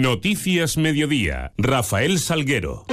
Noticias Mediodía. Rafael Salguero.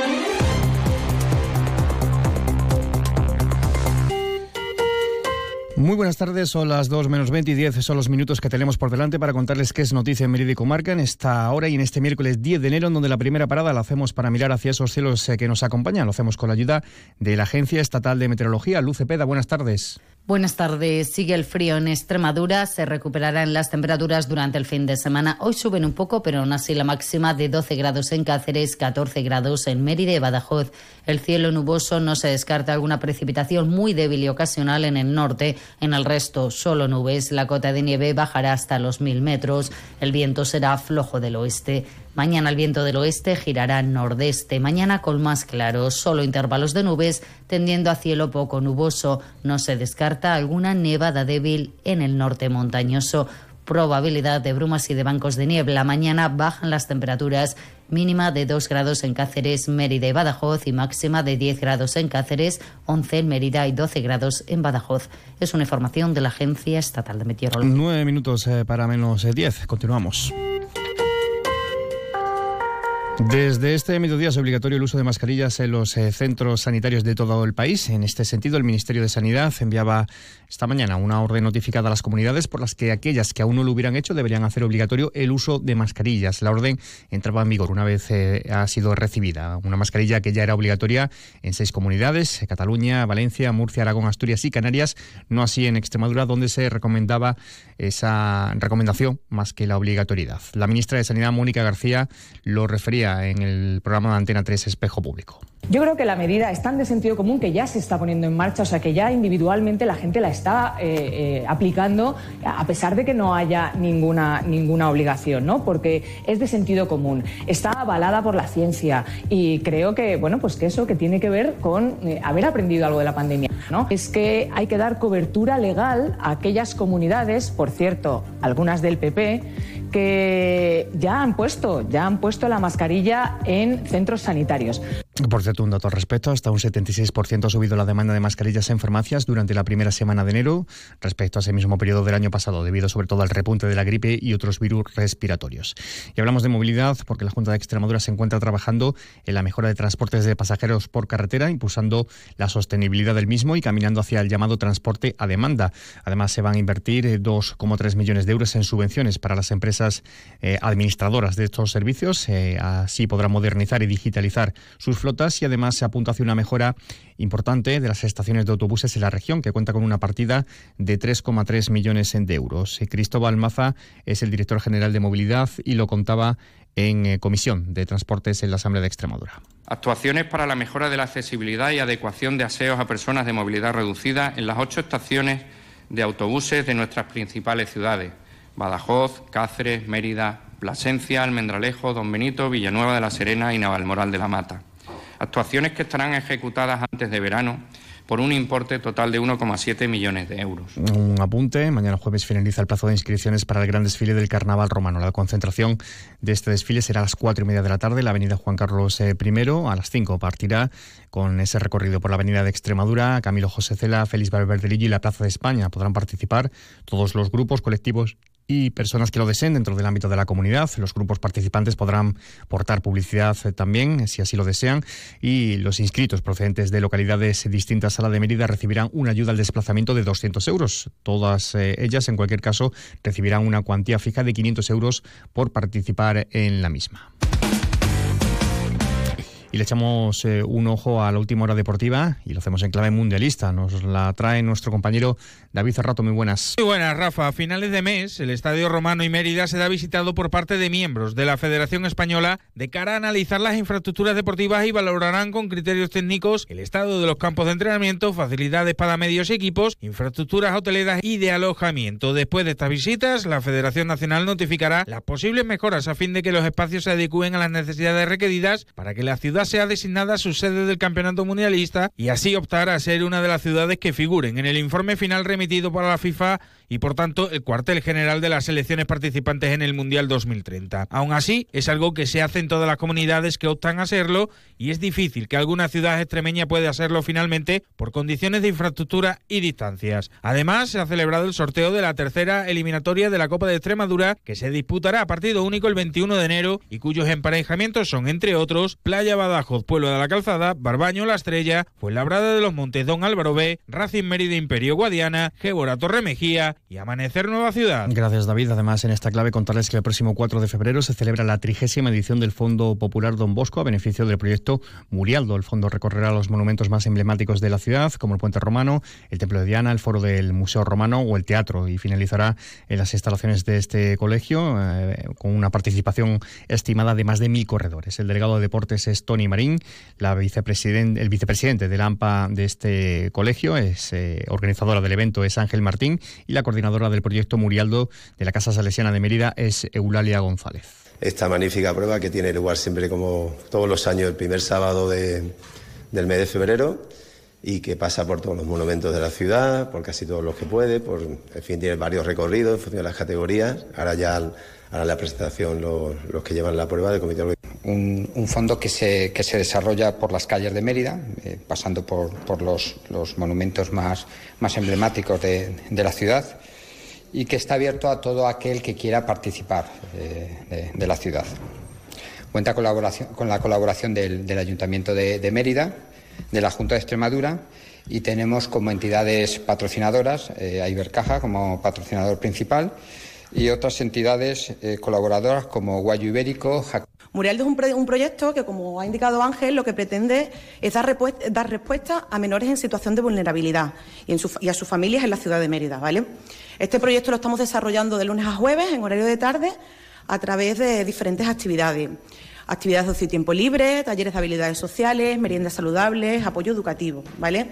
Muy buenas tardes, son las 2 menos 20 y 10 son los minutos que tenemos por delante para contarles qué es noticia en Mérida y Comarca en esta hora y en este miércoles 10 de enero, en donde la primera parada la hacemos para mirar hacia esos cielos eh, que nos acompañan. Lo hacemos con la ayuda de la Agencia Estatal de Meteorología, Luce Peda. Buenas tardes. Buenas tardes. Sigue el frío en Extremadura. Se recuperarán las temperaturas durante el fin de semana. Hoy suben un poco, pero aún así la máxima de 12 grados en Cáceres, 14 grados en Mérida y Badajoz. El cielo nuboso no se descarta alguna precipitación muy débil y ocasional en el norte. En el resto, solo nubes. La cota de nieve bajará hasta los mil metros. El viento será flojo del oeste. Mañana el viento del oeste girará nordeste. Mañana con más claros, solo intervalos de nubes, tendiendo a cielo poco nuboso. No se descarta alguna nevada débil en el norte montañoso. Probabilidad de brumas y de bancos de niebla. Mañana bajan las temperaturas mínima de 2 grados en Cáceres, Mérida y Badajoz y máxima de 10 grados en Cáceres, 11 en Mérida y 12 grados en Badajoz. Es una información de la Agencia Estatal de Meteorología. Nueve minutos eh, para menos 10. Continuamos. Desde este mediodía es obligatorio el uso de mascarillas en los eh, centros sanitarios de todo el país. En este sentido, el Ministerio de Sanidad enviaba esta mañana una orden notificada a las comunidades por las que aquellas que aún no lo hubieran hecho deberían hacer obligatorio el uso de mascarillas. La orden entraba en vigor una vez eh, ha sido recibida. Una mascarilla que ya era obligatoria en seis comunidades, eh, Cataluña, Valencia, Murcia, Aragón, Asturias y Canarias, no así en Extremadura, donde se recomendaba esa recomendación más que la obligatoriedad. La ministra de Sanidad, Mónica García, lo refería en el programa de Antena 3 Espejo Público. Yo creo que la medida es tan de sentido común que ya se está poniendo en marcha, o sea que ya individualmente la gente la está eh, eh, aplicando a pesar de que no haya ninguna, ninguna obligación, ¿no? Porque es de sentido común, está avalada por la ciencia y creo que, bueno, pues que eso que tiene que ver con eh, haber aprendido algo de la pandemia, ¿no? Es que hay que dar cobertura legal a aquellas comunidades, por cierto, algunas del PP, que ya han puesto, ya han puesto la mascarilla en centros sanitarios. Por cierto, un dato al respecto, hasta un 76% ha subido la demanda de mascarillas en farmacias durante la primera semana de enero respecto a ese mismo periodo del año pasado, debido sobre todo al repunte de la gripe y otros virus respiratorios. Y hablamos de movilidad porque la Junta de Extremadura se encuentra trabajando en la mejora de transportes de pasajeros por carretera, impulsando la sostenibilidad del mismo y caminando hacia el llamado transporte a demanda. Además, se van a invertir 2,3 eh, millones de euros en subvenciones para las empresas eh, administradoras de estos servicios. Eh, así podrán modernizar y digitalizar sus y además se apunta hacia una mejora importante de las estaciones de autobuses en la región, que cuenta con una partida de 3,3 millones de euros. Cristóbal Maza es el director general de movilidad y lo contaba en eh, Comisión de Transportes en la Asamblea de Extremadura. Actuaciones para la mejora de la accesibilidad y adecuación de aseos a personas de movilidad reducida en las ocho estaciones de autobuses de nuestras principales ciudades, Badajoz, Cáceres, Mérida, Plasencia, Almendralejo, Don Benito, Villanueva de la Serena y Navalmoral de la Mata actuaciones que estarán ejecutadas antes de verano por un importe total de 1,7 millones de euros. Un apunte, mañana jueves finaliza el plazo de inscripciones para el gran desfile del Carnaval Romano. La concentración de este desfile será a las cuatro y media de la tarde en la avenida Juan Carlos I. A las 5 partirá con ese recorrido por la avenida de Extremadura, Camilo José Cela, Félix Valverde y la Plaza de España. Podrán participar todos los grupos, colectivos y personas que lo deseen dentro del ámbito de la comunidad. Los grupos participantes podrán portar publicidad eh, también, si así lo desean, y los inscritos procedentes de localidades distintas a la de Mérida recibirán una ayuda al desplazamiento de 200 euros. Todas eh, ellas, en cualquier caso, recibirán una cuantía fija de 500 euros por participar en la misma y le echamos eh, un ojo a la última hora deportiva y lo hacemos en clave mundialista. Nos la trae nuestro compañero David Cerrato. Muy buenas. Muy buenas, Rafa. A finales de mes, el Estadio Romano y Mérida será visitado por parte de miembros de la Federación Española de cara a analizar las infraestructuras deportivas y valorarán con criterios técnicos el estado de los campos de entrenamiento, facilidades para medios y equipos, infraestructuras hoteleras y de alojamiento. Después de estas visitas, la Federación Nacional notificará las posibles mejoras a fin de que los espacios se adecúen a las necesidades requeridas para que la ciudad sea designada su sede del campeonato mundialista y así optar a ser una de las ciudades que figuren en el informe final remitido para la FIFA y por tanto el cuartel general de las selecciones participantes en el Mundial 2030. Aún así, es algo que se hace en todas las comunidades que optan a serlo y es difícil que alguna ciudad extremeña pueda hacerlo finalmente por condiciones de infraestructura y distancias. Además, se ha celebrado el sorteo de la tercera eliminatoria de la Copa de Extremadura que se disputará a partido único el 21 de enero y cuyos emparejamientos son, entre otros, Playa Badajoz, Pueblo de la Calzada, Barbaño La Estrella, Fuenlabrada de los Montes Don Álvaro B, Racing Mérida Imperio Guadiana, Gébora Torre Y Amanecer Nueva Ciudad. Gracias David. Además, en esta clave contarles que el próximo 4 de febrero se celebra la trigésima edición del Fondo Popular Don Bosco a beneficio del proyecto Murialdo. El fondo recorrerá los monumentos más emblemáticos de la ciudad, como el Puente Romano, el Templo de Diana, el Foro del Museo Romano o el Teatro, y finalizará en las instalaciones de este colegio eh, con una participación estimada de más de mil corredores. El delegado de deportes es Tony Marín, la vicepresidente, el vicepresidente de la AMPA de este colegio es eh, organizadora del evento es Ángel Martín y la coordinadora del proyecto Murialdo de la Casa Salesiana de Mérida es Eulalia González. Esta magnífica prueba que tiene lugar siempre como todos los años el primer sábado del mes de febrero y que pasa por todos los monumentos de la ciudad, por casi todos los que puede, por, en fin, tiene varios recorridos en función de las categorías. Ahora ya hará la presentación los, que llevan la prueba del comité un, fondo que se, que se desarrolla por las calles de Mérida, eh, pasando por, por los, los, monumentos más, más emblemáticos de, de, la ciudad y que está abierto a todo aquel que quiera participar eh, de, de, la ciudad. Cuenta colaboración, con la colaboración del, del Ayuntamiento de, de, Mérida, de la Junta de Extremadura y tenemos como entidades patrocinadoras eh, a Ibercaja como patrocinador principal y otras entidades eh, colaboradoras como Guayo Ibérico, Murialdo es un, pro un, proyecto que, como ha indicado Ángel, lo que pretende es dar, respuesta a menores en situación de vulnerabilidad y, a sus familias en la ciudad de Mérida. ¿vale? Este proyecto lo estamos desarrollando de lunes a jueves en horario de tarde a través de diferentes actividades. Actividades de ocio y tiempo libre, talleres de habilidades sociales, meriendas saludables, apoyo educativo. ¿vale?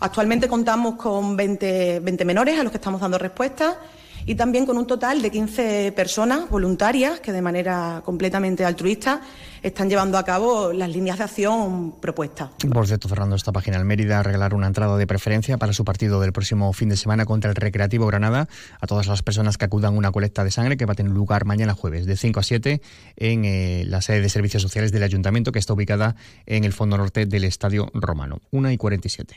Actualmente contamos con 20, 20 menores a los que estamos dando respuesta y también con un total de 15 personas voluntarias que de manera completamente altruista están llevando a cabo las líneas de acción propuestas. Por cierto, cerrando esta página, el Mérida a regalar una entrada de preferencia para su partido del próximo fin de semana contra el Recreativo Granada a todas las personas que acudan a una colecta de sangre que va a tener lugar mañana jueves de 5 a 7 en eh, la sede de servicios sociales del Ayuntamiento que está ubicada en el fondo norte del Estadio Romano. 1 y 47.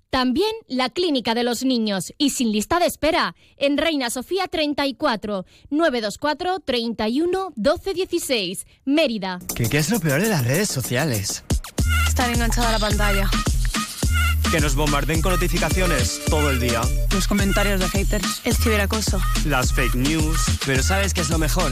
también la Clínica de los Niños y sin lista de espera en Reina Sofía 34 924 31 12 16 Mérida. ¿Qué, ¿Qué, es lo peor de las redes sociales? Estar enganchada a la pantalla. Que nos bombarden con notificaciones todo el día. Los comentarios de haters. El ciberacoso. Las fake news. Pero ¿sabes qué es lo mejor?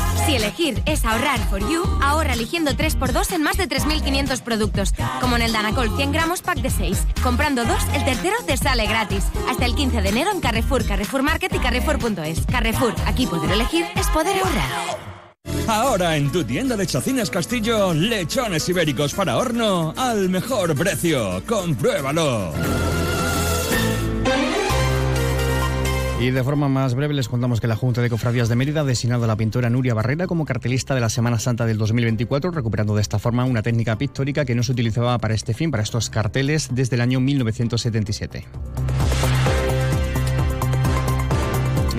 Si elegir es ahorrar for you, ahorra eligiendo 3x2 en más de 3.500 productos. Como en el Danacol 100 gramos pack de 6. Comprando dos, el tercero te sale gratis. Hasta el 15 de enero en Carrefour, Carrefour Market y Carrefour.es. Carrefour, aquí poder elegir es poder ahorrar. Ahora en tu tienda de Chacinas Castillo, lechones ibéricos para horno al mejor precio. Compruébalo. Y de forma más breve les contamos que la Junta de Cofradías de Mérida ha designado a la pintora Nuria Barrera como cartelista de la Semana Santa del 2024, recuperando de esta forma una técnica pictórica que no se utilizaba para este fin, para estos carteles, desde el año 1977.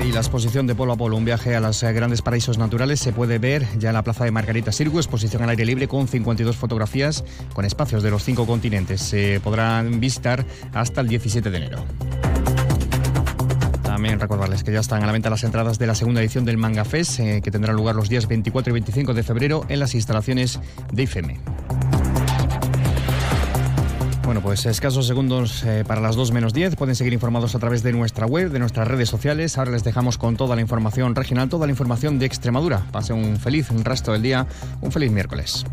Y la exposición de Polo a Polo, un viaje a los grandes paraísos naturales, se puede ver ya en la plaza de Margarita Sirgu, exposición al aire libre con 52 fotografías con espacios de los cinco continentes. Se podrán visitar hasta el 17 de enero. También recordarles que ya están a la venta las entradas de la segunda edición del Manga Fest, eh, que tendrá lugar los días 24 y 25 de febrero en las instalaciones de IFEME. Bueno, pues escasos segundos eh, para las 2 menos 10. Pueden seguir informados a través de nuestra web, de nuestras redes sociales. Ahora les dejamos con toda la información regional, toda la información de Extremadura. Pase un feliz resto del día, un feliz miércoles.